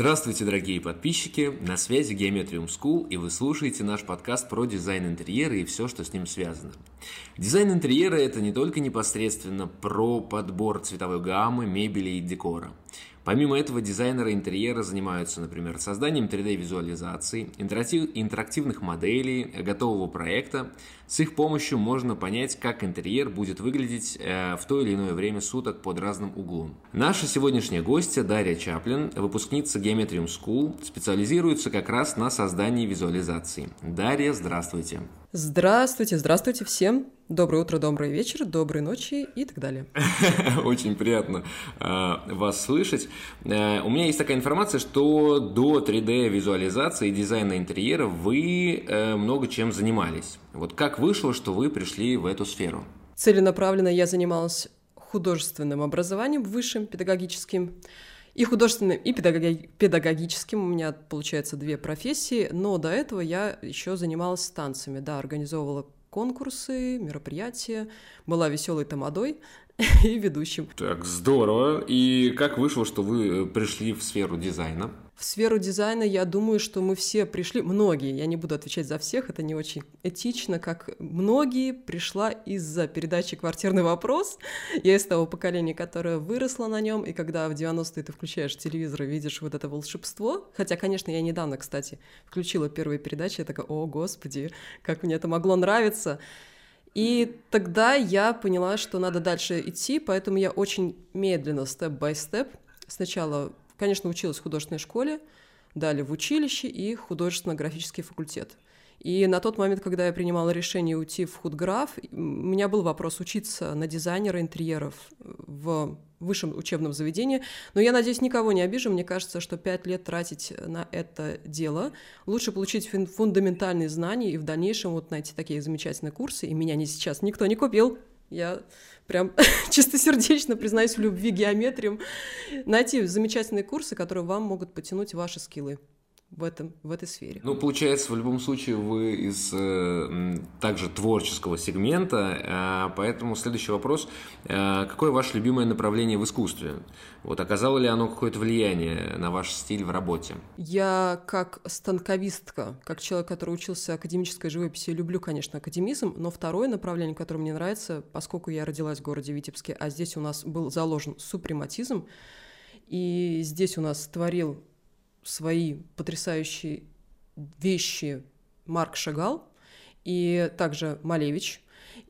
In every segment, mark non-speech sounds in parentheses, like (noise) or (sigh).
Здравствуйте, дорогие подписчики! На связи Geometrium School, и вы слушаете наш подкаст про дизайн интерьера и все, что с ним связано. Дизайн интерьера – это не только непосредственно про подбор цветовой гаммы, мебели и декора – Помимо этого, дизайнеры интерьера занимаются, например, созданием 3D-визуализаций, интерактивных моделей, готового проекта. С их помощью можно понять, как интерьер будет выглядеть э, в то или иное время суток под разным углом. Наша сегодняшняя гостья Дарья Чаплин, выпускница Geometrium School, специализируется как раз на создании визуализаций. Дарья, здравствуйте! Здравствуйте, здравствуйте всем. Доброе утро, добрый вечер, доброй ночи и так далее. (laughs) Очень приятно э, вас слышать. Э, у меня есть такая информация, что до 3D-визуализации и дизайна интерьера вы э, много чем занимались. Вот как вышло, что вы пришли в эту сферу? Целенаправленно я занималась художественным образованием высшим, педагогическим. И художественным, и педагогическим у меня, получается, две профессии, но до этого я еще занималась танцами, да, организовывала конкурсы, мероприятия, была веселой тамадой (laughs) и ведущим. Так, здорово. И как вышло, что вы пришли в сферу дизайна? В сферу дизайна, я думаю, что мы все пришли, многие, я не буду отвечать за всех, это не очень этично, как многие пришла из-за передачи «Квартирный вопрос». Я из того поколения, которое выросло на нем, и когда в 90-е ты включаешь телевизор и видишь вот это волшебство, хотя, конечно, я недавно, кстати, включила первые передачи, я такая, о, господи, как мне это могло нравиться. И тогда я поняла, что надо дальше идти, поэтому я очень медленно, степ-бай-степ, сначала Конечно, училась в художественной школе, далее в училище и художественно-графический факультет. И на тот момент, когда я принимала решение уйти в худграф, у меня был вопрос учиться на дизайнера интерьеров в высшем учебном заведении. Но я надеюсь, никого не обижу. Мне кажется, что пять лет тратить на это дело. Лучше получить фундаментальные знания и в дальнейшем вот найти такие замечательные курсы. И меня не сейчас никто не купил. Я прям (laughs) чистосердечно признаюсь в любви геометриям. Найти замечательные курсы, которые вам могут потянуть ваши скиллы в, этом, в этой сфере. Ну, получается, в любом случае вы из э, также творческого сегмента, э, поэтому следующий вопрос. Э, какое ваше любимое направление в искусстве? Вот оказало ли оно какое-то влияние на ваш стиль в работе? Я как станковистка, как человек, который учился академической живописи, люблю, конечно, академизм, но второе направление, которое мне нравится, поскольку я родилась в городе Витебске, а здесь у нас был заложен супрематизм, и здесь у нас творил свои потрясающие вещи Марк Шагал и также Малевич.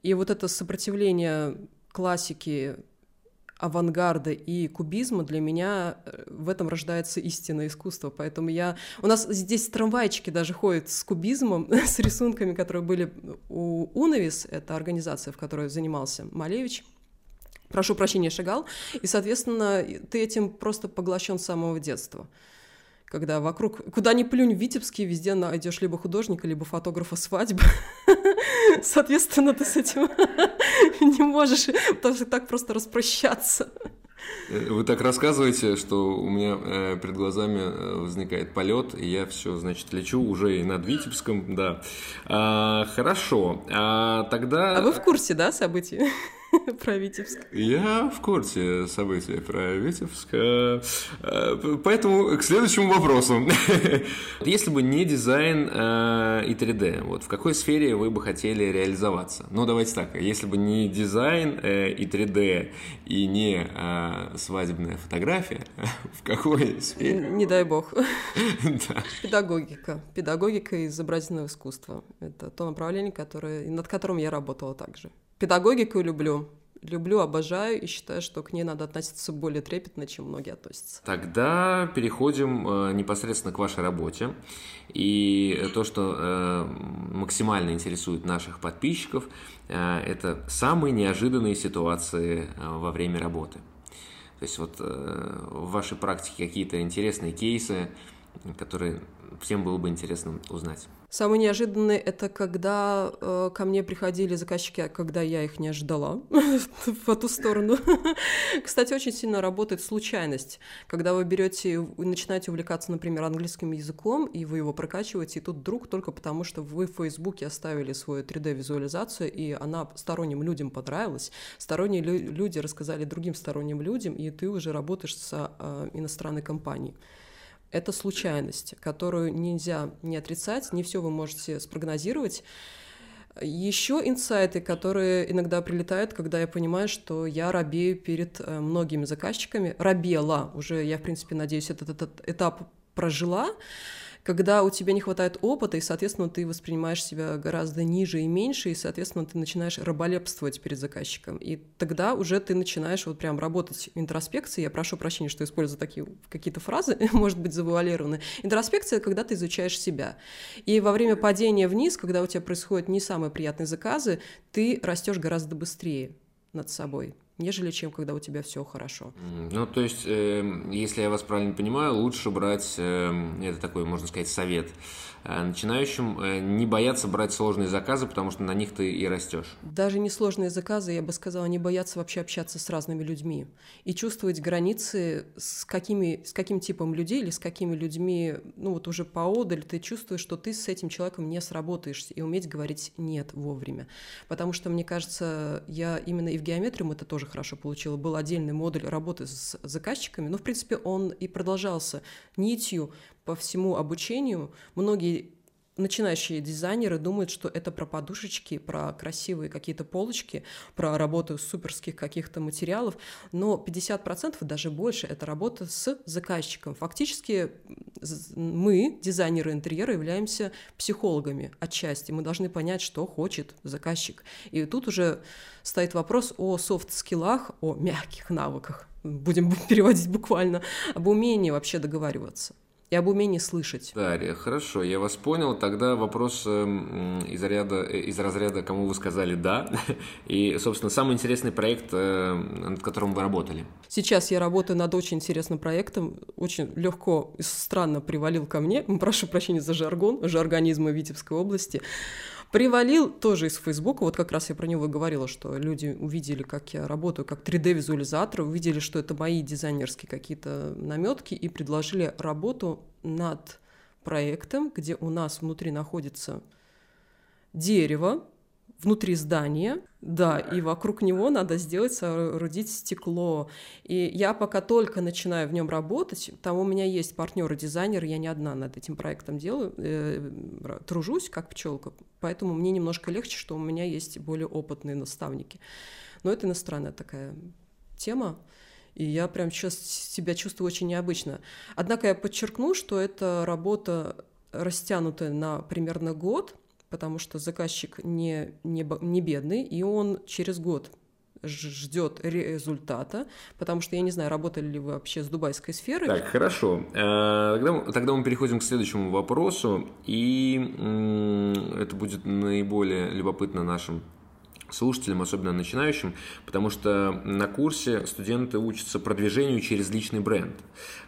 И вот это сопротивление классики, авангарда и кубизма для меня э, в этом рождается истинное искусство. Поэтому я... У нас здесь трамвайчики даже ходят с кубизмом, (laughs) с рисунками, которые были у Унавис, это организация, в которой занимался Малевич, прошу прощения, Шагал, и, соответственно, ты этим просто поглощен с самого детства когда вокруг, куда ни плюнь в Витебске, везде найдешь либо художника, либо фотографа свадьбы. (laughs) Соответственно, ты с этим (laughs) не можешь так просто распрощаться. Э, вы так рассказываете, что у меня э, перед глазами э, возникает полет, и я все, значит, лечу уже и над Витебском, да. А, хорошо, а тогда... А вы в курсе, да, событий? (laughs) про Витебск. Я в курсе событий про Витебск. Э, поэтому к следующему вопросу. (laughs) Если бы не дизайн э, и 3D, вот в какой сфере вы бы хотели реализоваться? Ну, давайте так. Если бы не дизайн э, и 3D и не свадебная фотография, (laughs) в какой сфере? Не дай бог. Да. Педагогика. Педагогика изобразительного искусства. Это то направление, которое, над которым я работала также. Педагогику люблю. Люблю, обожаю и считаю, что к ней надо относиться более трепетно, чем многие относятся. Тогда переходим э, непосредственно к вашей работе. И то, что э, максимально интересует наших подписчиков, э, это самые неожиданные ситуации э, во время работы. То есть вот э, в вашей практике какие-то интересные кейсы, которые всем было бы интересно узнать. Самый неожиданный — это когда э, ко мне приходили заказчики, когда я их не ожидала (laughs) в эту сторону. (laughs) Кстати, очень сильно работает случайность. Когда вы берете и начинаете увлекаться, например, английским языком, и вы его прокачиваете, и тут вдруг только потому, что вы в Фейсбуке оставили свою 3D-визуализацию, и она сторонним людям понравилась, сторонние лю- люди рассказали другим сторонним людям, и ты уже работаешь с э, иностранной компанией. Это случайность, которую нельзя не отрицать, не все вы можете спрогнозировать. Еще инсайты, которые иногда прилетают, когда я понимаю, что я робею перед э, многими заказчиками. Робела уже, я, в принципе, надеюсь, этот, этот этап прожила когда у тебя не хватает опыта, и, соответственно, ты воспринимаешь себя гораздо ниже и меньше, и, соответственно, ты начинаешь раболепствовать перед заказчиком. И тогда уже ты начинаешь вот прям работать в интроспекции. Я прошу прощения, что использую такие какие-то фразы, (laughs) может быть, завуалированные. Интроспекция — когда ты изучаешь себя. И во время падения вниз, когда у тебя происходят не самые приятные заказы, ты растешь гораздо быстрее над собой нежели чем когда у тебя все хорошо. Ну, то есть, э, если я вас правильно понимаю, лучше брать, э, это такой, можно сказать, совет Э, начинающим э, не бояться брать сложные заказы, потому что на них ты и растешь. Даже не сложные заказы, я бы сказала, не бояться вообще общаться с разными людьми и чувствовать границы, с, какими, с каким типом людей или с какими людьми, ну вот уже поодаль ты чувствуешь, что ты с этим человеком не сработаешься и уметь говорить «нет» вовремя. Потому что, мне кажется, я именно и в геометрии мы это тоже хорошо получила. Был отдельный модуль работы с заказчиками, но, в принципе, он и продолжался нитью по всему обучению многие начинающие дизайнеры думают, что это про подушечки, про красивые какие-то полочки, про работу суперских каких-то материалов, но 50% даже больше это работа с заказчиком. Фактически мы, дизайнеры интерьера, являемся психологами отчасти. Мы должны понять, что хочет заказчик. И тут уже стоит вопрос о софт-скиллах, о мягких навыках, будем (laughs) переводить буквально, об умении вообще договариваться и об умении слышать. Дарья, хорошо, я вас понял. Тогда вопрос э, из, ряда, э, из разряда, кому вы сказали «да». (laughs) И, собственно, самый интересный проект, э, над которым вы работали. Сейчас я работаю над очень интересным проектом. Очень легко и странно привалил ко мне. Прошу прощения за жаргон, жаргонизмы Витебской области. Привалил тоже из Фейсбука, вот как раз я про него говорила, что люди увидели, как я работаю как 3D-визуализатор, увидели, что это мои дизайнерские какие-то наметки и предложили работу над проектом, где у нас внутри находится дерево, внутри здания, да, и вокруг него надо сделать, соорудить стекло. И я пока только начинаю в нем работать, там у меня есть партнеры-дизайнеры, я не одна над этим проектом делаю, э, тружусь как пчелка, поэтому мне немножко легче, что у меня есть более опытные наставники. Но это иностранная такая тема, и я прям сейчас себя чувствую очень необычно. Однако я подчеркну, что это работа растянутая на примерно год, потому что заказчик не, не, не бедный, и он через год ждет результата, потому что я не знаю, работали ли вы вообще с дубайской сферой. Так, хорошо. Э, тогда, тогда мы переходим к следующему вопросу, и это будет наиболее любопытно нашим слушателям, особенно начинающим, потому что на курсе студенты учатся продвижению через личный бренд.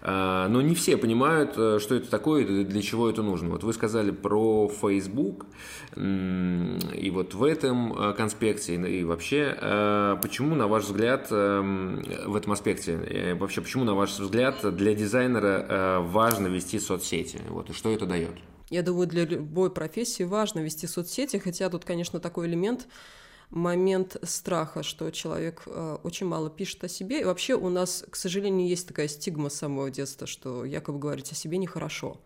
А, но не все понимают, э, что это такое и для чего это нужно. Вот вы сказали про Facebook, и вот в этом э, конспекте, и вообще, э, почему, на ваш взгляд, в этом аспекте, вообще, почему, на ваш взгляд, для дизайнера важно вести соцсети? Вот, и что это дает? Я думаю, для любой профессии важно вести соцсети, хотя тут, конечно, такой элемент – момент страха, что человек э, очень мало пишет о себе. И вообще у нас, к сожалению, есть такая стигма с самого детства, что якобы говорить о себе нехорошо.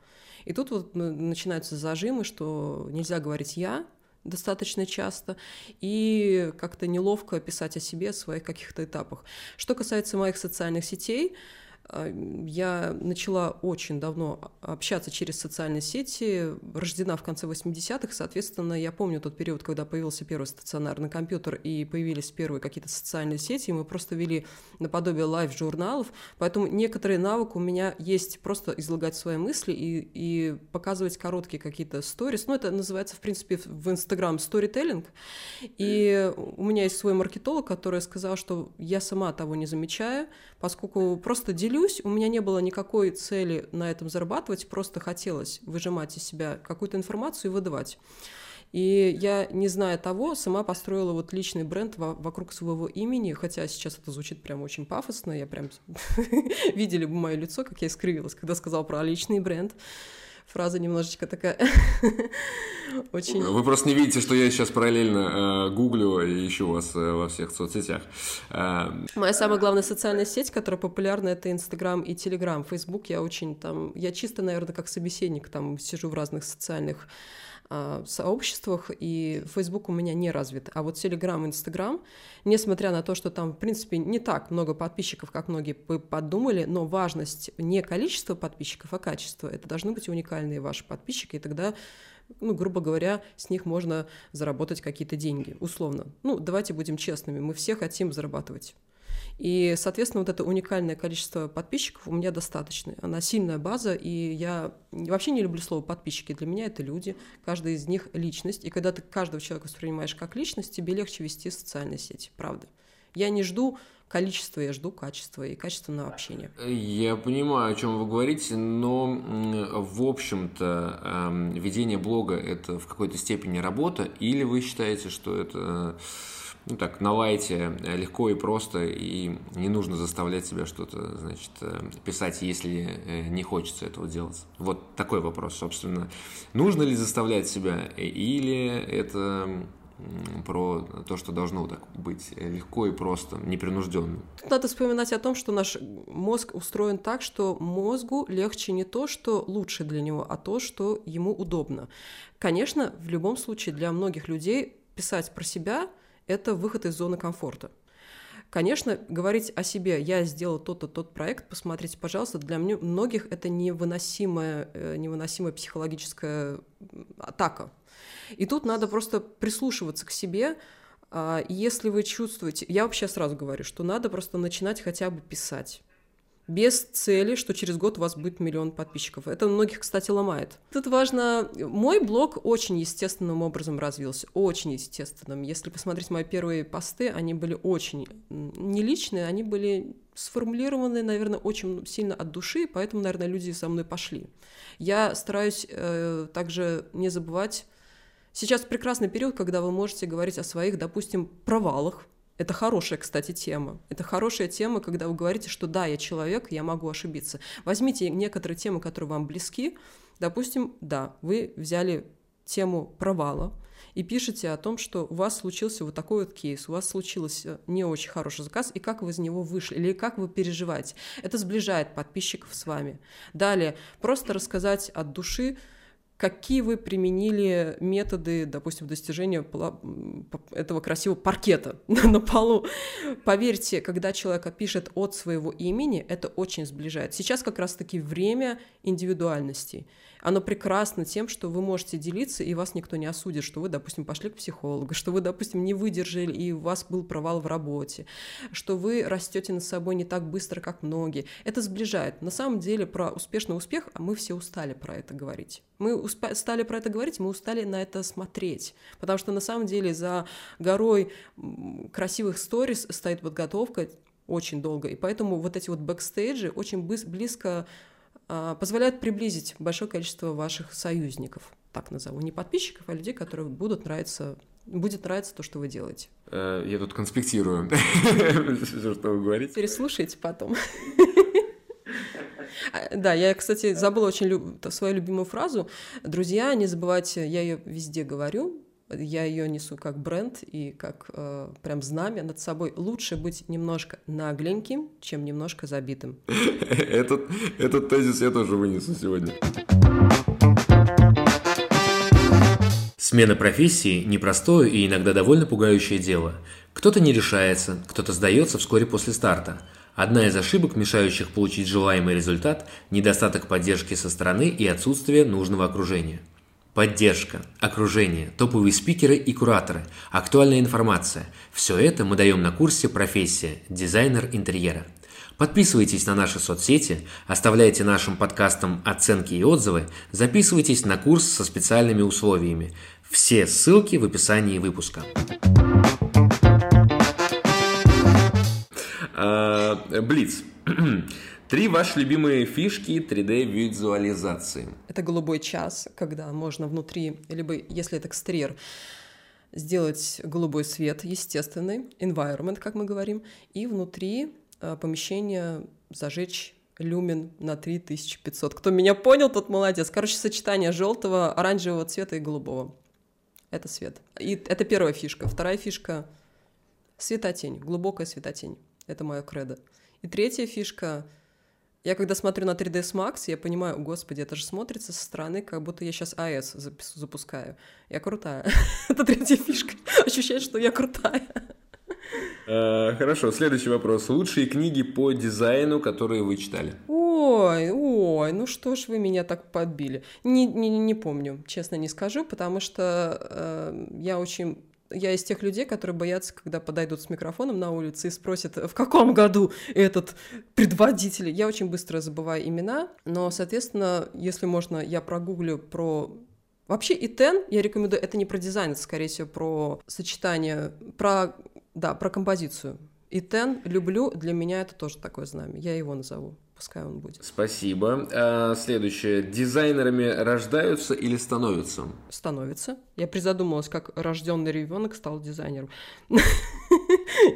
И тут вот начинаются зажимы, что нельзя говорить «я», достаточно часто, и как-то неловко писать о себе, о своих каких-то этапах. Что касается моих социальных сетей, я начала очень давно общаться через социальные сети, рождена в конце 80-х, соответственно, я помню тот период, когда появился первый стационарный компьютер и появились первые какие-то социальные сети, и мы просто вели наподобие live-журналов, поэтому некоторый навык у меня есть просто излагать свои мысли и, и показывать короткие какие-то сторис, ну, это называется, в принципе, в Инстаграм сторителлинг, и у меня есть свой маркетолог, который сказал, что я сама того не замечаю, поскольку просто делюсь делюсь, у меня не было никакой цели на этом зарабатывать, просто хотелось выжимать из себя какую-то информацию и выдавать. И я, не зная того, сама построила вот личный бренд вокруг своего имени, хотя сейчас это звучит прям очень пафосно, я прям... (laughs) Видели бы мое лицо, как я искривилась, когда сказала про личный бренд. Фраза немножечко такая (laughs) очень... Вы просто не видите, что я сейчас параллельно э, гуглю и ищу вас э, во всех соцсетях. Э... Моя самая главная социальная сеть, которая популярна, это Инстаграм и Телеграм. Фейсбук я очень там... Я чисто, наверное, как собеседник там сижу в разных социальных а, сообществах, и Facebook у меня не развит. А вот Telegram, Instagram, несмотря на то, что там, в принципе, не так много подписчиков, как многие подумали, но важность не количество подписчиков, а качество. Это должны быть уникальные ваши подписчики, и тогда ну, грубо говоря, с них можно заработать какие-то деньги, условно. Ну, давайте будем честными, мы все хотим зарабатывать. И, соответственно, вот это уникальное количество подписчиков у меня достаточно. Она сильная база, и я вообще не люблю слово подписчики. Для меня это люди, каждый из них личность. И когда ты каждого человека воспринимаешь как личность, тебе легче вести социальные сети, правда. Я не жду количества, я жду качества и качественного общения. Я понимаю, о чем вы говорите, но в общем-то эм, ведение блога это в какой-то степени работа, или вы считаете, что это ну так, на лайте, э, легко и просто, и не нужно заставлять себя что-то, значит, э, писать, если э, не хочется этого делать. Вот такой вопрос, собственно. Нужно ли заставлять себя, или это про то, что должно так быть легко и просто, непринужденно. Тут надо вспоминать о том, что наш мозг устроен так, что мозгу легче не то, что лучше для него, а то, что ему удобно. Конечно, в любом случае для многих людей писать про себя – это выход из зоны комфорта. Конечно, говорить о себе, я сделал тот-то, тот проект, посмотрите, пожалуйста, для многих это невыносимая, э, невыносимая психологическая атака. И тут надо просто прислушиваться к себе, а, если вы чувствуете, я вообще сразу говорю, что надо просто начинать хотя бы писать без цели, что через год у вас будет миллион подписчиков. Это многих, кстати, ломает. Тут важно... Мой блог очень естественным образом развился. Очень естественным. Если посмотреть мои первые посты, они были очень не личные, они были сформулированы, наверное, очень сильно от души, поэтому, наверное, люди со мной пошли. Я стараюсь э, также не забывать... Сейчас прекрасный период, когда вы можете говорить о своих, допустим, провалах, это хорошая, кстати, тема. Это хорошая тема, когда вы говорите, что да, я человек, я могу ошибиться. Возьмите некоторые темы, которые вам близки. Допустим, да, вы взяли тему провала и пишете о том, что у вас случился вот такой вот кейс, у вас случился не очень хороший заказ, и как вы из него вышли, или как вы переживаете. Это сближает подписчиков с вами. Далее, просто рассказать от души, какие вы применили методы, допустим, достижения этого красивого паркета (laughs) на полу. Поверьте, когда человек пишет от своего имени, это очень сближает. Сейчас как раз-таки время индивидуальности оно прекрасно тем, что вы можете делиться, и вас никто не осудит, что вы, допустим, пошли к психологу, что вы, допустим, не выдержали, и у вас был провал в работе, что вы растете над собой не так быстро, как многие. Это сближает. На самом деле про успешный успех а мы все устали про это говорить. Мы устали про это говорить, мы устали на это смотреть. Потому что на самом деле за горой красивых сторис стоит подготовка очень долго. И поэтому вот эти вот бэкстейджи очень близко позволяют приблизить большое количество ваших союзников, так назову, не подписчиков, а людей, которые будут нравиться будет нравиться то, что вы делаете. Э, я тут конспектирую, (laughs) что вы говорите. Переслушайте потом. А, да, я, кстати, забыла очень свою любимую фразу. Друзья, не забывайте, я ее везде говорю, я ее несу как бренд и как э, прям знамя над собой. Лучше быть немножко нагленьким, чем немножко забитым. (laughs) Этот, этот тезис я тоже вынесу сегодня. Смена профессии – непростое и иногда довольно пугающее дело. Кто-то не решается, кто-то сдается вскоре после старта. Одна из ошибок, мешающих получить желаемый результат – недостаток поддержки со стороны и отсутствие нужного окружения – Поддержка, окружение, топовые спикеры и кураторы, актуальная информация – все это мы даем на курсе «Профессия. Дизайнер интерьера». Подписывайтесь на наши соцсети, оставляйте нашим подкастам оценки и отзывы, записывайтесь на курс со специальными условиями. Все ссылки в описании выпуска. А, Блиц. Три ваши любимые фишки 3D-визуализации. Это голубой час, когда можно внутри, либо если это экстерьер, сделать голубой свет, естественный, environment, как мы говорим, и внутри э, помещения зажечь люмен на 3500. Кто меня понял, тот молодец. Короче, сочетание желтого, оранжевого цвета и голубого. Это свет. И это первая фишка. Вторая фишка — светотень, глубокая светотень. Это моя кредо. И третья фишка я когда смотрю на 3ds Max, я понимаю, господи, это же смотрится со стороны, как будто я сейчас АЭС запускаю. Я крутая. (laughs) это третья фишка. Ощущать, что я крутая. Э, хорошо, следующий вопрос. Лучшие книги по дизайну, которые вы читали? Ой, ой, ну что ж вы меня так подбили. Не, не, не помню, честно не скажу, потому что э, я очень я из тех людей, которые боятся, когда подойдут с микрофоном на улице и спросят, в каком году этот предводитель. Я очень быстро забываю имена, но, соответственно, если можно, я прогуглю про Вообще и тен, я рекомендую, это не про дизайн, это, скорее всего, про сочетание, про да, про композицию. И Тен люблю, для меня это тоже такое знамя. Я его назову. Пускай он будет. Спасибо. А, следующее. Дизайнерами рождаются или становятся? Становятся. Я призадумалась, как рожденный ребенок стал дизайнером.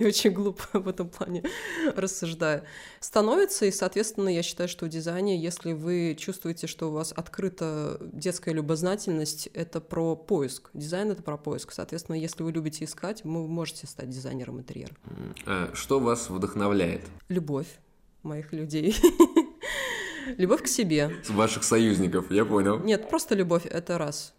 И очень глупо в этом плане рассуждаю. Становится, и, соответственно, я считаю, что в дизайне, если вы чувствуете, что у вас открыта детская любознательность, это про поиск. Дизайн — это про поиск. Соответственно, если вы любите искать, вы можете стать дизайнером интерьера. А что вас вдохновляет? Любовь моих людей. (laughs) Любовь к себе. Ваших союзников, я понял. Нет, просто любовь — это раз.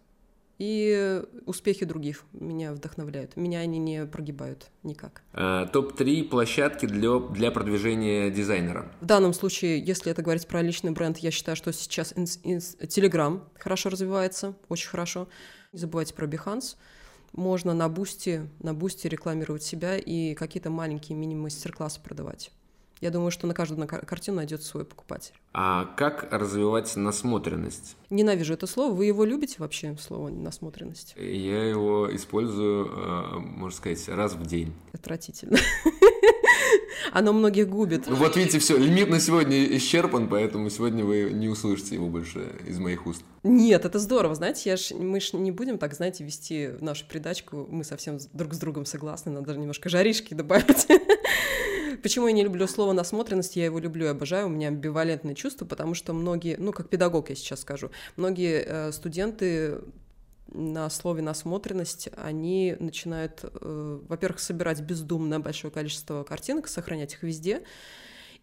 И успехи других меня вдохновляют. Меня они не прогибают никак. А, Топ-3 площадки для, для продвижения дизайнера. В данном случае, если это говорить про личный бренд, я считаю, что сейчас Telegram хорошо развивается, очень хорошо. Не забывайте про Behance. Можно на бусте, на бусте рекламировать себя и какие-то маленькие мини-мастер-классы продавать. Я думаю, что на каждую картину найдет свой покупатель. А как развивать насмотренность? Ненавижу это слово. Вы его любите вообще, слово насмотренность? Я его использую, э, можно сказать, раз в день. Отвратительно. (laughs) Оно многих губит. Ну вот видите, все, лимит на сегодня исчерпан, поэтому сегодня вы не услышите его больше из моих уст. Нет, это здорово, знаете, я ж, мы же не будем так, знаете, вести нашу передачку, мы совсем друг с другом согласны, надо даже немножко жаришки добавить. (laughs) Почему я не люблю слово насмотренность? Я его люблю и обожаю. У меня амбивалентное чувство, потому что многие, ну, как педагог я сейчас скажу, многие э, студенты на слове насмотренность, они начинают, э, во-первых, собирать бездумно большое количество картинок, сохранять их везде,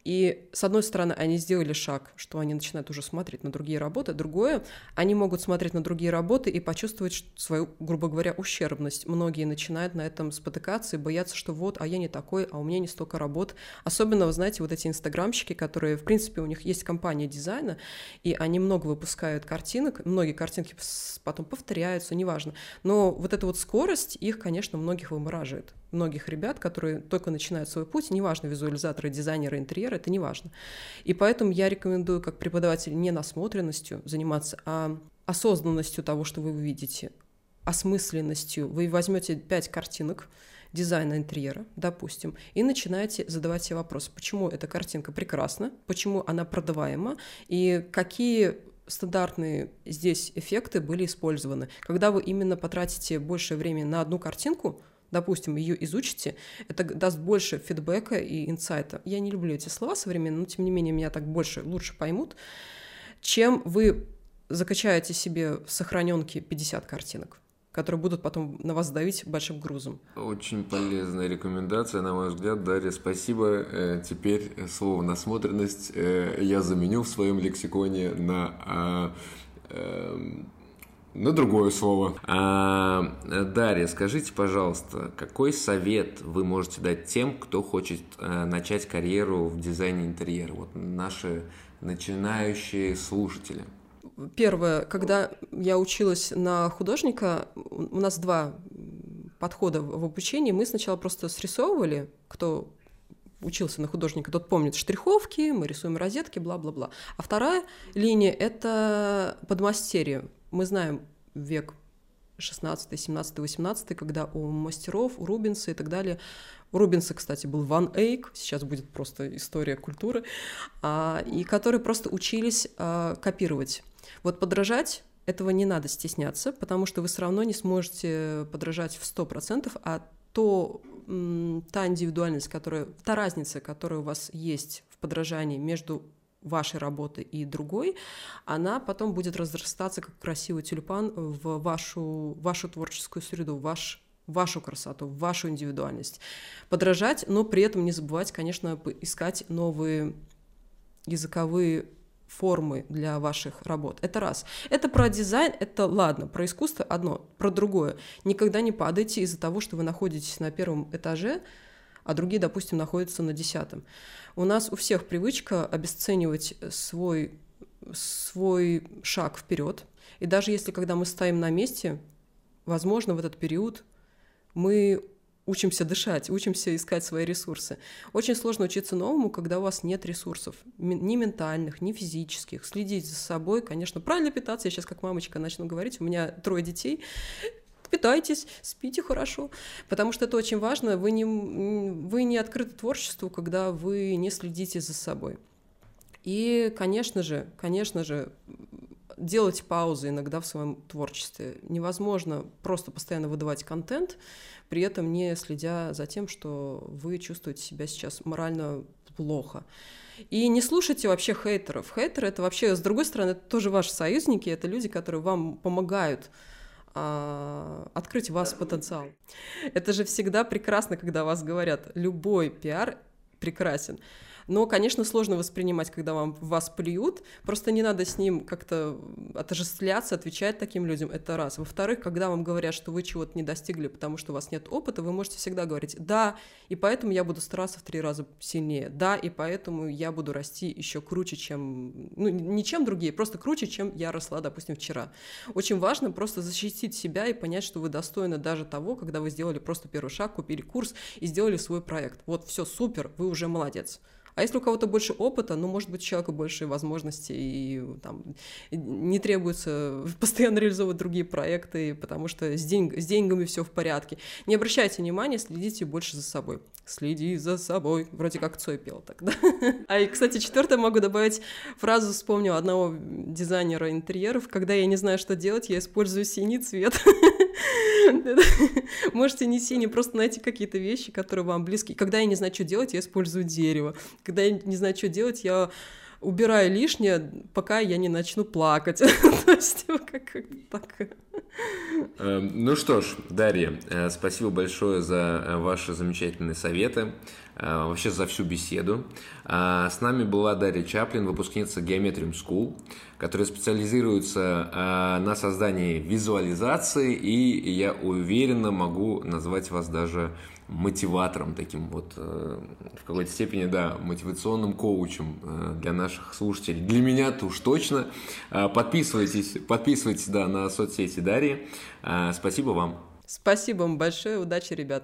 и, с одной стороны, они сделали шаг, что они начинают уже смотреть на другие работы. Другое, они могут смотреть на другие работы и почувствовать свою, грубо говоря, ущербность. Многие начинают на этом спотыкаться и бояться, что вот, а я не такой, а у меня не столько работ. Особенно, вы знаете, вот эти инстаграмщики, которые, в принципе, у них есть компания дизайна, и они много выпускают картинок, многие картинки потом повторяются, неважно. Но вот эта вот скорость их, конечно, многих вымораживает многих ребят, которые только начинают свой путь, неважно, визуализаторы, дизайнеры интерьера, это неважно. И поэтому я рекомендую как преподаватель не насмотренностью заниматься, а осознанностью того, что вы увидите, осмысленностью. Вы возьмете пять картинок, дизайна интерьера, допустим, и начинаете задавать себе вопрос, почему эта картинка прекрасна, почему она продаваема, и какие стандартные здесь эффекты были использованы. Когда вы именно потратите больше времени на одну картинку, допустим, ее изучите, это даст больше фидбэка и инсайта. Я не люблю эти слова современные, но тем не менее меня так больше, лучше поймут, чем вы закачаете себе в сохраненке 50 картинок которые будут потом на вас давить большим грузом. Очень полезная рекомендация, на мой взгляд, Дарья, спасибо. Э, теперь слово «насмотренность» э, я заменю в своем лексиконе на а, эм, на другое слово. А, Дарья, скажите, пожалуйста, какой совет вы можете дать тем, кто хочет а, начать карьеру в дизайне интерьера? Вот наши начинающие слушатели. Первое, когда я училась на художника, у нас два подхода в обучении. Мы сначала просто срисовывали, кто учился на художника, тот помнит штриховки, мы рисуем розетки, бла-бла-бла. А вторая линия — это подмастерье мы знаем век 16, 17, 18, когда у мастеров, у Рубинса и так далее. У Рубинса, кстати, был Ван Эйк, сейчас будет просто история культуры, а, и которые просто учились а, копировать. Вот подражать этого не надо стесняться, потому что вы все равно не сможете подражать в 100%, а то, та индивидуальность, которая, та разница, которая у вас есть в подражании между вашей работы и другой, она потом будет разрастаться как красивый тюльпан в вашу, вашу творческую среду, ваш вашу красоту, вашу индивидуальность. Подражать, но при этом не забывать, конечно, искать новые языковые формы для ваших работ. Это раз. Это про дизайн, это ладно, про искусство одно, про другое. Никогда не падайте из-за того, что вы находитесь на первом этаже, а другие, допустим, находятся на десятом. У нас у всех привычка обесценивать свой, свой шаг вперед. И даже если, когда мы стоим на месте, возможно, в этот период мы учимся дышать, учимся искать свои ресурсы. Очень сложно учиться новому, когда у вас нет ресурсов, ни ментальных, ни физических. Следить за собой, конечно, правильно питаться. Я сейчас как мамочка начну говорить, у меня трое детей, питайтесь, спите хорошо, потому что это очень важно. Вы не, вы не открыты творчеству, когда вы не следите за собой. И, конечно же, конечно же, делать паузы иногда в своем творчестве. Невозможно просто постоянно выдавать контент, при этом не следя за тем, что вы чувствуете себя сейчас морально плохо. И не слушайте вообще хейтеров. Хейтеры — это вообще, с другой стороны, это тоже ваши союзники, это люди, которые вам помогают а, открыть вас потенциал. Это же всегда прекрасно, когда вас говорят, любой пиар прекрасен. Но, конечно, сложно воспринимать, когда вам вас плюют. Просто не надо с ним как-то отождествляться, отвечать таким людям. Это раз. Во-вторых, когда вам говорят, что вы чего-то не достигли, потому что у вас нет опыта, вы можете всегда говорить «да», и поэтому я буду стараться в три раза сильнее. «Да», и поэтому я буду расти еще круче, чем... Ну, не чем другие, просто круче, чем я росла, допустим, вчера. Очень важно просто защитить себя и понять, что вы достойны даже того, когда вы сделали просто первый шаг, купили курс и сделали свой проект. Вот все супер, вы уже молодец. А если у кого-то больше опыта, ну, может быть, у человека больше возможностей, и там не требуется (laughs) постоянно реализовывать другие проекты, потому что с, деньг, с деньгами все в порядке. Не обращайте внимания, следите больше за собой. Следи за собой. Вроде как Цой пел тогда. (laughs) А, и, кстати, четвертое могу добавить фразу, вспомнил одного дизайнера интерьеров. Когда я не знаю, что делать, я использую синий цвет. (laughs) (laughs) Можете не синий, просто найти какие-то вещи, которые вам близки. Когда я не знаю, что делать, я использую дерево. Когда я не знаю, что делать, я убираю лишнее, пока я не начну плакать. (laughs) То есть, как так. Эм, ну что ж, Дарья, э, спасибо большое за э, ваши замечательные советы, э, вообще за всю беседу. С нами была Дарья Чаплин, выпускница Geometrium School, которая специализируется на создании визуализации, и я уверенно могу назвать вас даже мотиватором таким вот, в какой-то степени, да, мотивационным коучем для наших слушателей. Для меня-то уж точно. Подписывайтесь, подписывайтесь, да, на соцсети Дарьи. Спасибо вам. Спасибо вам большое. Удачи, ребят.